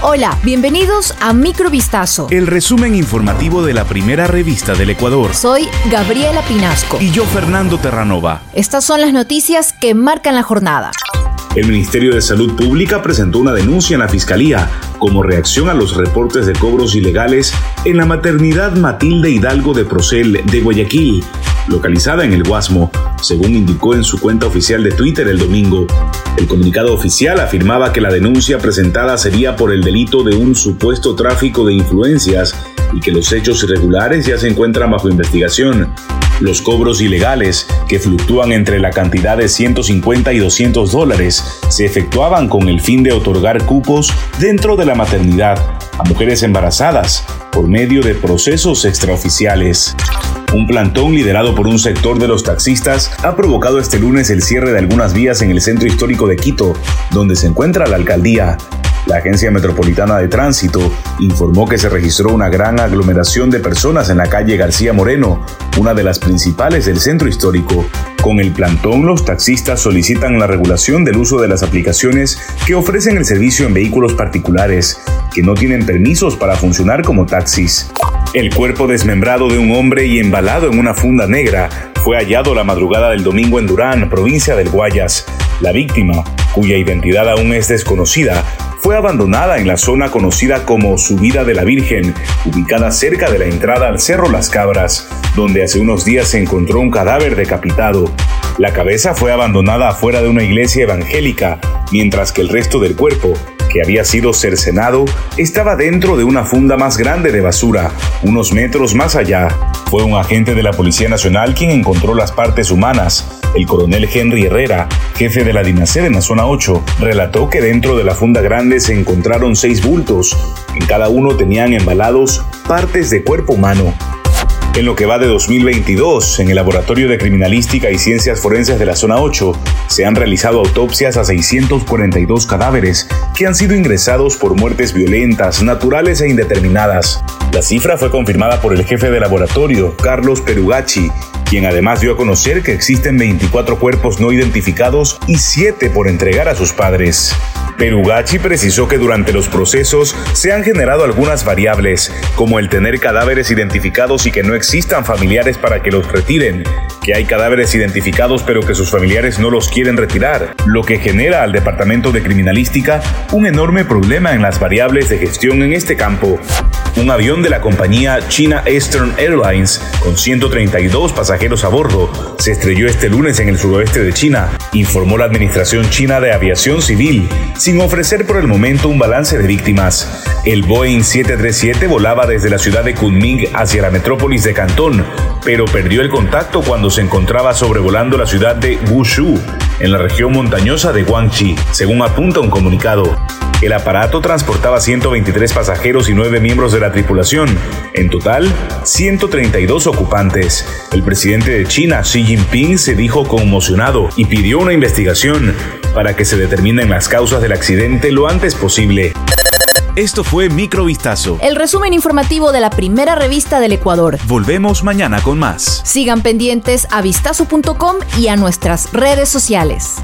Hola, bienvenidos a Microvistazo. El resumen informativo de la primera revista del Ecuador. Soy Gabriela Pinasco. Y yo, Fernando Terranova. Estas son las noticias que marcan la jornada. El Ministerio de Salud Pública presentó una denuncia en la Fiscalía como reacción a los reportes de cobros ilegales en la maternidad Matilde Hidalgo de Procel de Guayaquil, localizada en el Guasmo, según indicó en su cuenta oficial de Twitter el domingo. El comunicado oficial afirmaba que la denuncia presentada sería por el delito de un supuesto tráfico de influencias y que los hechos irregulares ya se encuentran bajo investigación. Los cobros ilegales, que fluctúan entre la cantidad de 150 y 200 dólares, se efectuaban con el fin de otorgar cupos dentro de la maternidad a mujeres embarazadas por medio de procesos extraoficiales. Un plantón liderado por un sector de los taxistas ha provocado este lunes el cierre de algunas vías en el centro histórico de Quito, donde se encuentra la alcaldía. La Agencia Metropolitana de Tránsito informó que se registró una gran aglomeración de personas en la calle García Moreno, una de las principales del centro histórico. Con el plantón, los taxistas solicitan la regulación del uso de las aplicaciones que ofrecen el servicio en vehículos particulares, que no tienen permisos para funcionar como taxis. El cuerpo desmembrado de un hombre y embalado en una funda negra fue hallado la madrugada del domingo en Durán, provincia del Guayas. La víctima, cuya identidad aún es desconocida, fue abandonada en la zona conocida como Subida de la Virgen, ubicada cerca de la entrada al Cerro Las Cabras, donde hace unos días se encontró un cadáver decapitado. La cabeza fue abandonada afuera de una iglesia evangélica, mientras que el resto del cuerpo, que había sido cercenado, estaba dentro de una funda más grande de basura, unos metros más allá. Fue un agente de la Policía Nacional quien encontró las partes humanas. El coronel Henry Herrera, jefe de la DINASER en la zona 8, relató que dentro de la funda grande se encontraron seis bultos. En cada uno tenían embalados partes de cuerpo humano. En lo que va de 2022, en el Laboratorio de Criminalística y Ciencias Forenses de la Zona 8, se han realizado autopsias a 642 cadáveres que han sido ingresados por muertes violentas, naturales e indeterminadas. La cifra fue confirmada por el jefe de laboratorio, Carlos Perugacci, quien además dio a conocer que existen 24 cuerpos no identificados y 7 por entregar a sus padres. Perugachi precisó que durante los procesos se han generado algunas variables, como el tener cadáveres identificados y que no existan familiares para que los retiren, que hay cadáveres identificados pero que sus familiares no los quieren retirar, lo que genera al Departamento de Criminalística un enorme problema en las variables de gestión en este campo. Un avión de la compañía China Eastern Airlines, con 132 pasajeros a bordo, se estrelló este lunes en el suroeste de China, informó la Administración China de Aviación Civil, sin ofrecer por el momento un balance de víctimas. El Boeing 737 volaba desde la ciudad de Kunming hacia la metrópolis de Cantón, pero perdió el contacto cuando se encontraba sobrevolando la ciudad de Wushu, en la región montañosa de Guangxi, según apunta un comunicado. El aparato transportaba 123 pasajeros y 9 miembros de la tripulación, en total 132 ocupantes. El presidente de China, Xi Jinping, se dijo conmocionado y pidió una investigación para que se determinen las causas del accidente lo antes posible. Esto fue Microvistazo. El resumen informativo de la primera revista del Ecuador. Volvemos mañana con más. Sigan pendientes a vistazo.com y a nuestras redes sociales.